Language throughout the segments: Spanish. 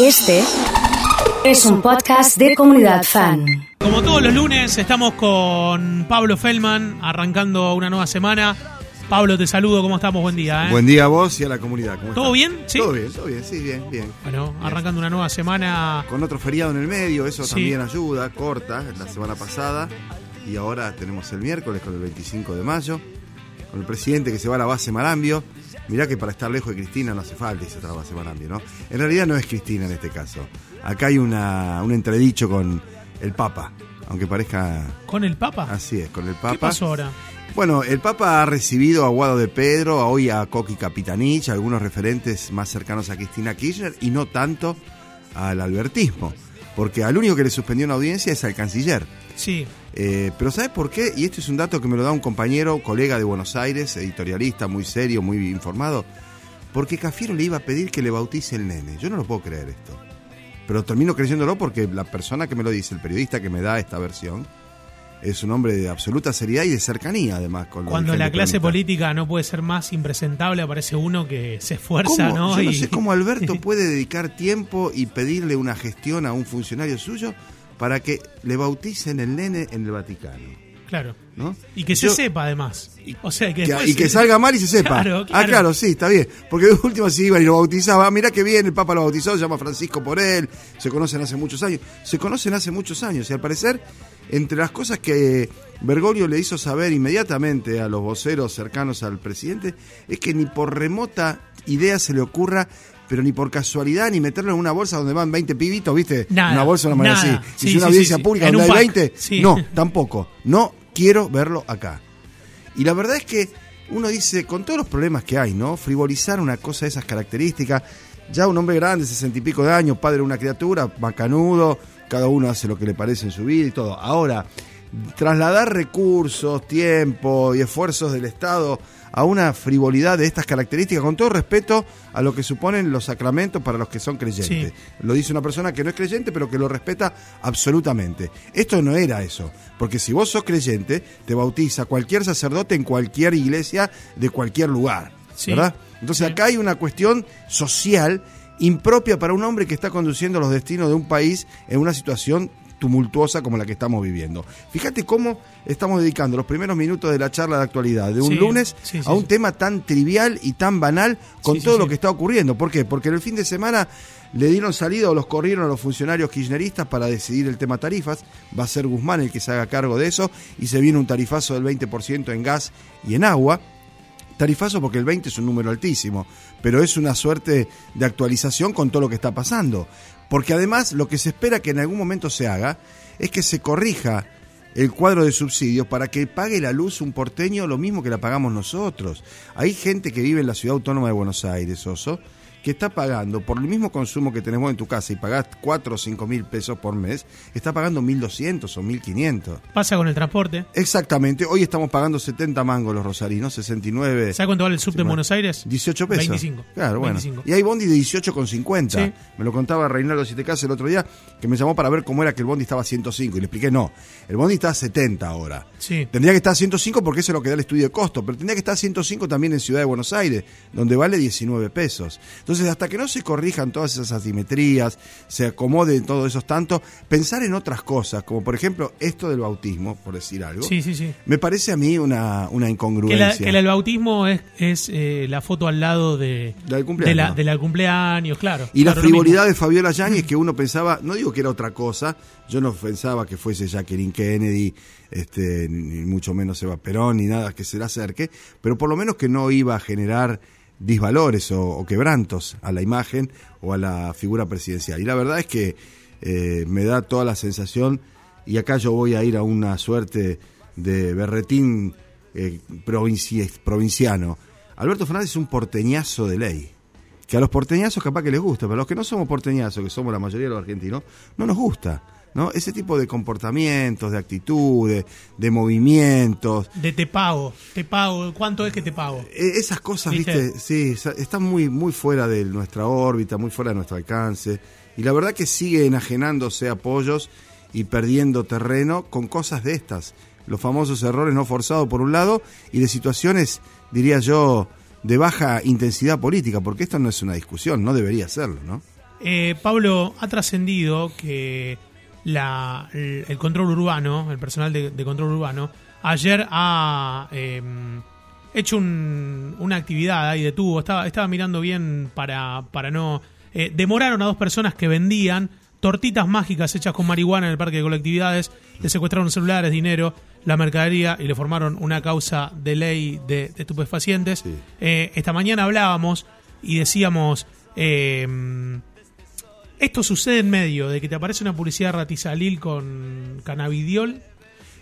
Este es un podcast de comunidad fan. Como todos los lunes, estamos con Pablo Feldman arrancando una nueva semana. Pablo, te saludo, ¿cómo estamos? Buen día. ¿eh? Buen día a vos y a la comunidad. ¿Cómo ¿Todo estás? bien? ¿Sí? Todo bien, todo bien, sí, bien, bien. Bueno, arrancando una nueva semana. Con otro feriado en el medio, eso Sí. también ayuda, corta, la semana pasada. Y ahora tenemos el miércoles con el 25 de mayo, con el presidente que se va a la base Marambio. Mirá que para estar lejos de Cristina no hace falta la base Marambio, ¿no? En realidad no es Cristina en este caso. Acá hay una, un entredicho con el Papa, aunque parezca ¿Con el Papa? así es, con el Papa. ¿Qué pasó ahora? Bueno, el Papa ha recibido a Guado de Pedro, a hoy a Coqui Capitanich, a algunos referentes más cercanos a Cristina Kirchner y no tanto al albertismo, porque al único que le suspendió una audiencia es al canciller. Sí. Eh, pero ¿sabes por qué? Y esto es un dato que me lo da un compañero, colega de Buenos Aires, editorialista, muy serio, muy informado, porque Cafiero le iba a pedir que le bautice el nene. Yo no lo puedo creer esto. Pero termino creyéndolo porque la persona que me lo dice, el periodista que me da esta versión, es un hombre de absoluta seriedad y de cercanía, además. Con Cuando la clase política no puede ser más impresentable, aparece uno que se esfuerza, ¿Cómo? ¿no? Yo no Y- sé cómo Alberto puede dedicar tiempo y pedirle una gestión a un funcionario suyo para que le bauticen el nene en el Vaticano. Claro. ¿no? Y que se sepa además. O sea, que Que- después- y que salga mal y se sepa. Claro, Ah, claro. claro, sí, está bien. Porque de última se iban y lo bautizaba. Mirá que bien, el Papa lo bautizó, se llama Francisco por él, se conocen hace muchos años. Se conocen hace muchos años y al parecer, entre las cosas que Bergoglio le hizo saber inmediatamente a los voceros cercanos al presidente, es que ni por remota idea se le ocurra pero ni por casualidad, ni meterlo en una bolsa donde van 20 pibitos, ¿viste? Nada, una bolsa, una nada. así. Sí, si una sí, audiencia sí, pública donde hay pack. 20, Sí. no, tampoco. No quiero verlo acá. Y la verdad es que uno dice, con todos los problemas que hay, ¿no? Frivolizar una cosa de esas características, ya un hombre grande, sesenta y pico de años, padre de una criatura, macanudo, cada uno hace lo que le parece en su vida y todo. Ahora, trasladar recursos, tiempo y esfuerzos del Estado a una frivolidad de estas características, con todo respeto a lo que suponen los sacramentos para los que son creyentes. Lo dice una persona que no es creyente, pero que lo respeta absolutamente. Esto no era eso, porque si vos sos creyente, te bautiza cualquier sacerdote en cualquier iglesia de cualquier lugar, Sí. ¿verdad? Entonces Sí. acá hay una cuestión social impropia para un hombre que está conduciendo los destinos de un país en una situación tumultuosa como la que estamos viviendo. Fíjate cómo estamos dedicando los primeros minutos de la charla de actualidad de un Sí, lunes sí, sí, a un tema tan trivial y tan banal con todo lo que está ocurriendo. ¿Por qué? Porque en el fin de semana le dieron salida o los corrieron a los funcionarios kirchneristas para decidir el tema tarifas. Va a ser Guzmán el que se haga cargo de eso y se viene un tarifazo del 20% en gas y en agua. Tarifazo porque el 20 es un número altísimo, pero es una suerte de actualización con todo lo que está pasando. Porque además lo que se espera que en algún momento se haga es que se corrija el cuadro de subsidios para que pague la luz un porteño lo mismo que la pagamos nosotros. Hay gente que vive en la ciudad autónoma de Buenos Aires, Oso, que está pagando por el mismo consumo que tenemos en tu casa y pagás 4 o 5 mil pesos por mes, está pagando 1.200 o 1.500. Pasa con el transporte. Exactamente, hoy estamos pagando 70 mangos los rosarinos, 69. ¿Sabes cuánto vale el en bueno. Buenos Aires? 18 pesos. 25. Claro, bueno. 25. Y hay bondi de 18,50. Sí. Me lo contaba Reinaldo Sitecas el otro día, que me llamó para ver cómo era que el bondi estaba a 105. Y le expliqué, no, el bondi está a 70 ahora. Sí. Tendría que estar a 105 porque eso es lo que da el estudio de costo, pero tendría que estar a 105 también en Ciudad de Buenos Aires, donde vale 19 pesos. Entonces, hasta que no se corrijan todas esas asimetrías, se acomoden todos esos tantos, pensar en otras cosas, como por ejemplo esto del bautismo, por decir algo, Sí, sí, sí. me parece a mí una, una Que, incongruencia. la- que el bautismo es, es eh, la foto al lado de, Del cumpleaños. de la, de la cumpleaños, claro. Y la Claro, lo frivolidad de Fabiola Yáñez, que uno pensaba, no digo que era otra cosa, yo no pensaba que fuese Jacqueline Kennedy, este, ni mucho menos Eva Perón, ni nada que se le acerque, pero por lo menos que no iba a generar disvalores o, quebrantos a la imagen o a la figura presidencial. Y la verdad es que eh, me da toda la sensación, y acá yo voy a ir a una suerte de berretín eh, provinci- provinciano. Alberto Fernández es un porteñazo de ley que a los porteñazos capaz que les gusta, pero a los que no somos porteñazos, que somos la mayoría de los argentinos, no nos gusta. ¿No? Ese tipo de comportamientos, de actitudes, de movimientos, De te pago, te pago, ¿cuánto es que te pago? eh, esas cosas, ¿Viste? viste, sí, están muy, muy fuera de nuestra órbita, muy fuera de nuestro alcance. Y la verdad que sigue enajenándose apoyos y perdiendo terreno con cosas de estas. Los famosos errores no forzados por un lado y de situaciones, diría yo, de baja intensidad política, porque esto no es una discusión, no debería serlo, ¿no? Eh, Pablo, ha trascendido que la, el, control urbano, el personal de, de control urbano, ayer ha eh, hecho un- una actividad ahí detuvo, estaba, estaba mirando bien para, para no... eh, demoraron a dos personas que vendían tortitas mágicas hechas con marihuana en el parque de colectividades, le secuestraron celulares, dinero, la mercadería y le formaron una causa de ley de, de estupefacientes. Sí. Eh, esta mañana hablábamos y decíamos... eh, esto sucede en medio de que te aparece una publicidad ratizalil con cannabidiol.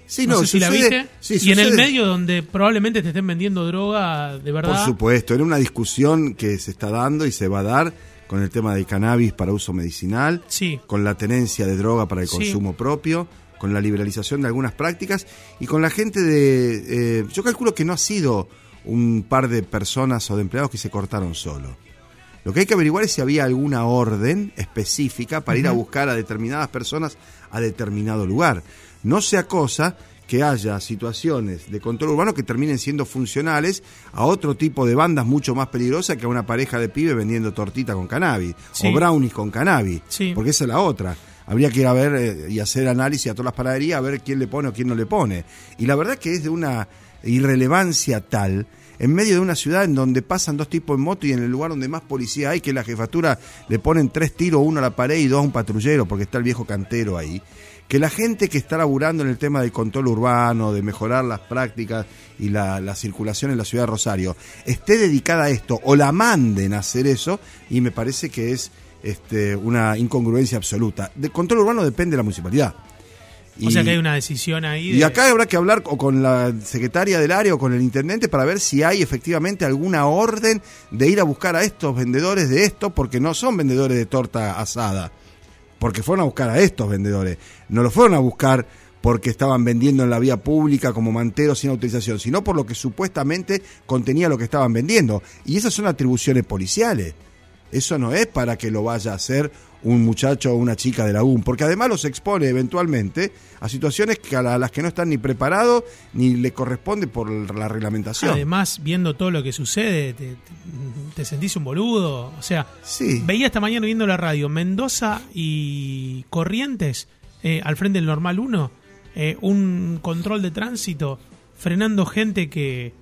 Sí, no, sé si la viste. sí, y en el medio donde probablemente te estén vendiendo droga de verdad. Por supuesto, era una discusión que se está dando y se va a dar con el tema del cannabis para uso medicinal, Sí. con la tenencia de droga para el Sí. consumo propio, con la liberalización de algunas prácticas y con la gente de... eh, yo calculo que no ha sido un par de personas o de empleados que se cortaron solo. Lo que hay que averiguar es si había alguna orden específica para ir a buscar a determinadas personas a determinado lugar. No sea cosa que haya situaciones de control urbano que terminen siendo funcionales a otro tipo de bandas mucho más peligrosas que a una pareja de pibes vendiendo tortita con cannabis Sí. o brownies con cannabis. Sí. Porque esa es la otra. Habría que ir a ver eh, y hacer análisis a todas las panaderías a ver quién le pone o quién no le pone. Y la verdad que es de una irrelevancia tal en medio de una ciudad en donde pasan dos tipos en moto y en el lugar donde más policía hay, que la jefatura le ponen tres tiros, uno a la pared y dos a un patrullero, porque está el viejo cantero ahí, que la gente que está laburando en el tema del control urbano, de mejorar las prácticas y la, la circulación en la ciudad de Rosario, esté dedicada a esto o la manden a hacer eso, y me parece que es este, una incongruencia absoluta. De control urbano depende de la municipalidad. O sea Y- que hay una decisión ahí. y acá habrá que hablar o con la secretaria del área o con el intendente para ver si hay efectivamente alguna orden de ir a buscar a estos vendedores de esto, porque no son vendedores de torta asada, porque fueron a buscar a estos vendedores, no lo fueron a buscar porque estaban vendiendo en la vía pública como manteros sin autorización, sino por lo que supuestamente contenía lo que estaban vendiendo. Y esas son atribuciones policiales. Eso no es para que lo vaya a hacer un muchacho o una chica de la UM, porque además los expone eventualmente a situaciones que a la- a las que no están ni preparados ni le corresponde por la reglamentación. Además, viendo todo lo que sucede, te, te- te sentís un boludo. O sea, Sí. veía esta mañana viendo la radio Mendoza y Corrientes eh, al frente del Normal 1, eh, un control de tránsito frenando gente que.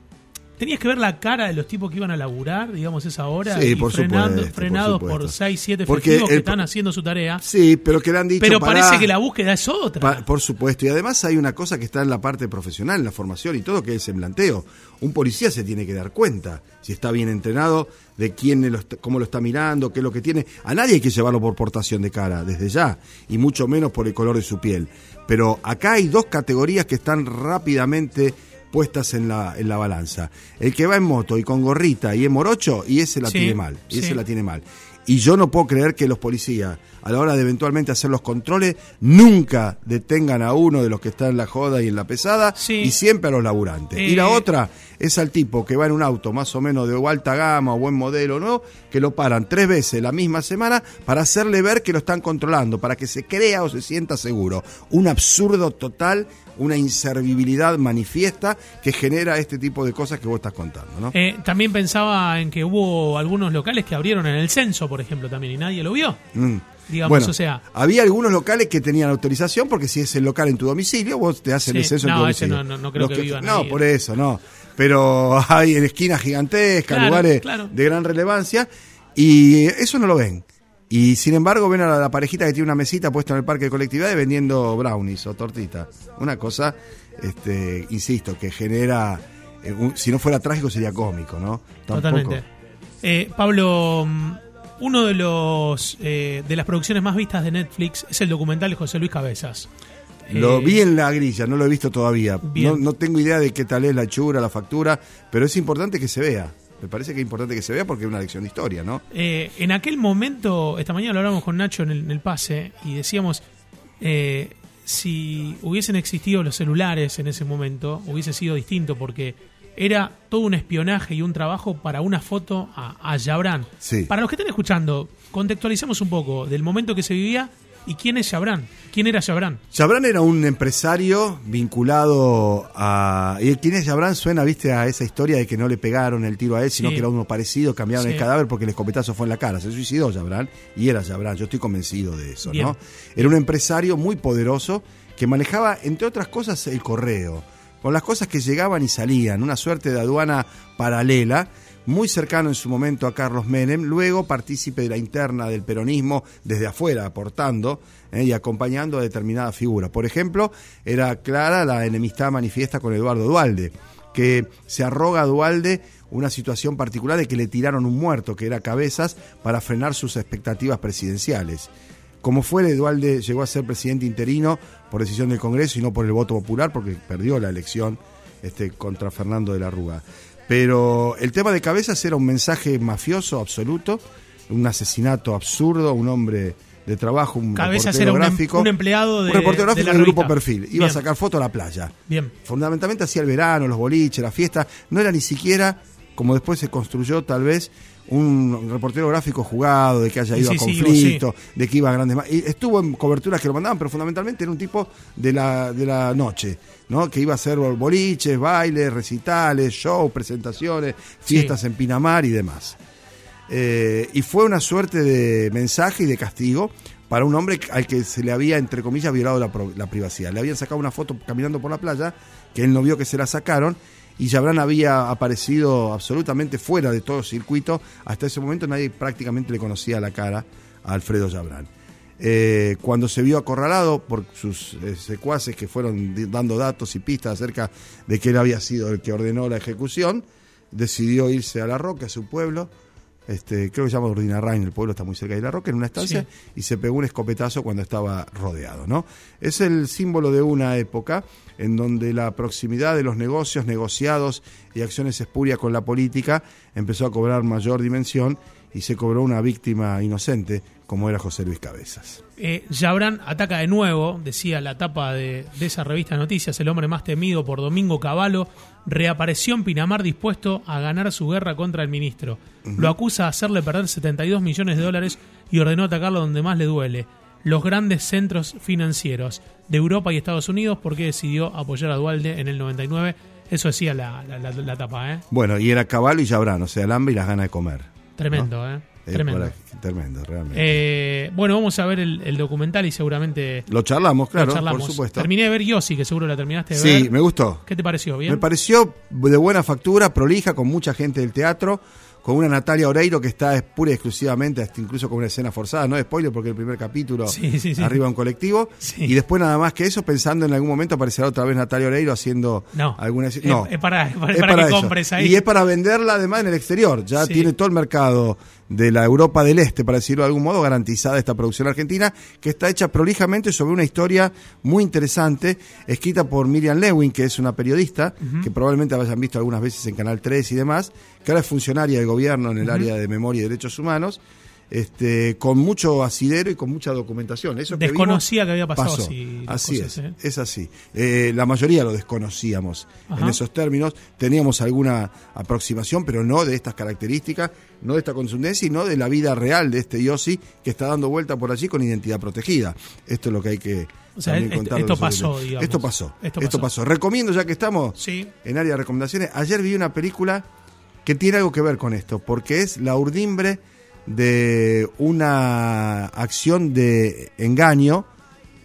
Tenías que ver la cara de los tipos que iban a laburar, digamos, esa hora. Sí, y por frenando- supuesto, frenados por, supuesto. 6, 7 Porque efectivos que están haciendo su tarea. Sí, pero que le han dicho Pero pará, parece que la búsqueda es otra. pa- por supuesto, y además hay una cosa que está en la parte profesional, en la formación y todo, que es el semblanteo. Un policía se tiene que dar cuenta si está bien entrenado, de quién lo está- cómo lo está mirando, qué es lo que tiene. A nadie hay que llevarlo por portación de cara, desde ya, y mucho menos por el color de su piel. Pero acá hay dos categorías que están rápidamente puestas en la, en la balanza. El que va en moto y con gorrita y en morocho, y ese la Sí, tiene mal, y sí. ese la tiene mal. Y yo no puedo creer que los policías, a la hora de eventualmente hacer los controles, nunca detengan a uno de los que está en la joda y en la pesada, Sí. y siempre a los laburantes. Y la Eh. otra es al tipo que va en un auto más o menos de alta gama o buen modelo, ¿no? Que lo paran tres veces la misma semana para hacerle ver que lo están controlando, para que se crea o se sienta seguro. Un absurdo total, una inservibilidad manifiesta que genera este tipo de cosas que vos estás contando, ¿no? Eh, también pensaba en que hubo algunos locales que abrieron en el censo, por ejemplo, también, y nadie lo vio. Mm. Digamos, Bueno, o sea. había algunos locales que tenían autorización porque si es el local en tu domicilio, vos te hacen Sí, el censo en no, tu ese domicilio. no- no- no creo Los que vivan No, ahí. por eso, no. Pero hay en esquinas gigantescas, Claro, lugares claro. de gran relevancia, y eso no lo ven. Y sin embargo ven a la, parejita que tiene una mesita puesta en el parque de colectividades vendiendo brownies o tortitas. Una cosa, este, insisto, que genera, eh, un- si no fuera trágico sería cómico, ¿no? Tampoco- Totalmente. Eh, Pablo, mm, uno de los eh, de las producciones más vistas de Netflix es el documental de José Luis Cabezas. Lo Eh, vi en la grilla, no lo he visto todavía. No, no tengo idea de qué tal es la hechura, la factura, pero es importante que se vea. Me parece que es importante que se vea porque es una lección de historia, ¿no? eh, en aquel momento, esta mañana lo hablamos con Nacho en el, en el pase y decíamos, eh, si hubiesen existido los celulares en ese momento, hubiese sido distinto porque era todo un espionaje y un trabajo para una foto a, a Yabrán. Sí. Para los que estén escuchando, contextualicemos un poco del momento que se vivía ¿Y quién es Chabran? ¿Quién era Chabran? Chabran era un empresario vinculado a... ¿Y quién es Chabran? Suena, viste, a esa historia de que no le pegaron el tiro a él, sino Sí. que era uno parecido, cambiaron Sí. el cadáver porque el escopetazo fue en la cara. Se suicidó Chabran y era Chabran, yo estoy convencido de eso, Bien. ¿no? Era un empresario muy poderoso que manejaba, entre otras cosas, el correo, con las cosas que llegaban y salían, una suerte de aduana paralela, muy cercano en su momento a Carlos Menem, luego partícipe de la interna del peronismo desde afuera, aportando eh, y acompañando a determinada figura. Por ejemplo, era clara la enemistad manifiesta con Eduardo Dualde, que se arroga a Dualde una situación particular de que le tiraron un muerto, que era Cabezas, para frenar sus expectativas presidenciales. Como fuere, Dualde llegó a ser presidente interino por decisión del Congreso y no por el voto popular, porque perdió la elección este, contra Fernando de la Rúa. Pero el tema de Cabezas era un mensaje mafioso absoluto, un asesinato absurdo, un hombre de trabajo, un Cabezas reportero era un em- gráfico, un empleado de- un reportero de la del grupo. Perfil. Iba Bien. a sacar fotos a la playa. Bien. Fundamentalmente hacía el verano, los boliches, la fiesta. No era ni siquiera, como después se construyó tal vez, un reportero gráfico jugado, de que haya ido sí, a sí, conflicto, de que iba a grandes... y estuvo en coberturas que lo mandaban, pero fundamentalmente era un tipo de la, de la noche, ¿no? Que iba a hacer boliches, bailes, recitales, shows, presentaciones, fiestas en Pinamar y demás. Eh, y fue una suerte de mensaje y de castigo para un hombre al que se le había, entre comillas, violado la privacidad. Le habían sacado una foto caminando por la playa, que él no vio que se la sacaron, y había aparecido absolutamente fuera de todo circuito. Hasta ese momento nadie prácticamente le conocía la cara a Alfredo Jabran. Eh, cuando se vio acorralado por sus eh, secuaces que fueron dando datos y pistas acerca de que él había sido el que ordenó la ejecución, decidió irse a La Roca, a su pueblo, este, creo que se llama Urdinarrain, el pueblo está muy cerca de La Roca, en una estancia, y se pegó un escopetazo cuando estaba rodeado. ¿no? Es el símbolo de una época en donde la proximidad de los negocios, negociados y acciones espurias con la política empezó a cobrar mayor dimensión y se cobró una víctima inocente como era José Luis Cabezas. Eh, ataca de nuevo, decía la tapa de, de esa revista Noticias, el hombre más temido por Domingo Cavallo, reapareció en Pinamar dispuesto a ganar su guerra contra el ministro. Lo acusa de hacerle perder 72 millones de dólares y ordenó atacarlo donde más le duele, los grandes centros financieros de Europa y Estados Unidos, porque decidió apoyar a Dualde en el 99. Eso decía la, la- la- la tapa, ¿eh? Bueno, y era caballo y Jabrán, o sea, el hambre y las ganas de comer. Tremendo, ¿eh? Eh, Tremendo. realmente. Eh, bueno, vamos a ver el, el documental y seguramente Lo charlamos, claro, lo charlamos. por supuesto. Terminé de ver Yossi, que seguro la terminaste de Sí, ver. me gustó. ¿Qué te pareció? ¿Bien? Me pareció de buena factura, prolija, con mucha gente del teatro, con una Natalia Oreiro que está es pura y exclusivamente, hasta incluso con una escena forzada, no spoiler porque el primer capítulo Sí, sí, sí. arriba un colectivo, Sí. y después nada más que eso, pensando en algún momento aparecerá otra vez Natalia Oreiro haciendo No. alguna... Es- No, es para- es para- es para que eso. compres ahí. Y es para venderla además en el exterior, ya Sí. tiene todo el mercado de la Europa del Este, para decirlo de algún modo, garantizada esta producción argentina, que está hecha prolijamente sobre una historia muy interesante, escrita por Miriam Lewin, que es una periodista, que probablemente hayan visto algunas veces en Canal 3 y demás, que ahora es funcionaria del gobierno en el área de memoria y derechos humanos, este, con mucho asidero y con mucha documentación. Eso que Desconocía vimos, que había pasado pasó. así las Así cosas, es, ¿eh? es así. Eh, la mayoría lo desconocíamos Ajá. en esos términos. Teníamos alguna aproximación, pero no de estas características, no de esta contundencia y no de la vida real de este Yossi que está dando vuelta por allí con identidad protegida. Esto es lo que hay que O sea, esto- pasó, digamos. Esto pasó. Esto pasó. pasó. Recomiendo, ya que estamos Sí. en área de recomendaciones, ayer vi una película que tiene algo que ver con esto, porque es la urdimbre de una acción de engaño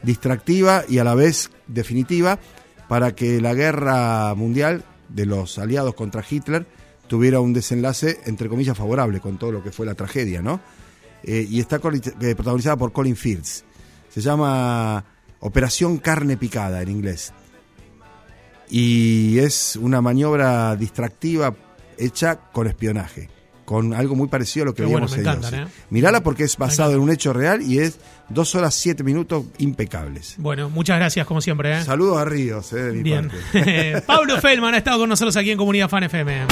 distractiva y a la vez definitiva para que la guerra mundial de los aliados contra Hitler tuviera un desenlace, entre comillas, favorable con todo lo que fue la tragedia, ¿no? Eh, y está eh, protagonizada por Colin Fields. Se llama Operación Carne Picada en inglés. Y es una maniobra distractiva hecha con espionaje, con algo muy parecido a lo que Qué bueno, veíamos en encantan, Yossi. ¿eh? Mirala porque es basado en un hecho real y es dos horas siete minutos impecables. Bueno, muchas gracias como siempre. ¿eh? Saludos a Ríos, eh, de mi Bien. parte. Pablo Feldman ha estado con nosotros aquí en Comunidad Fan FM.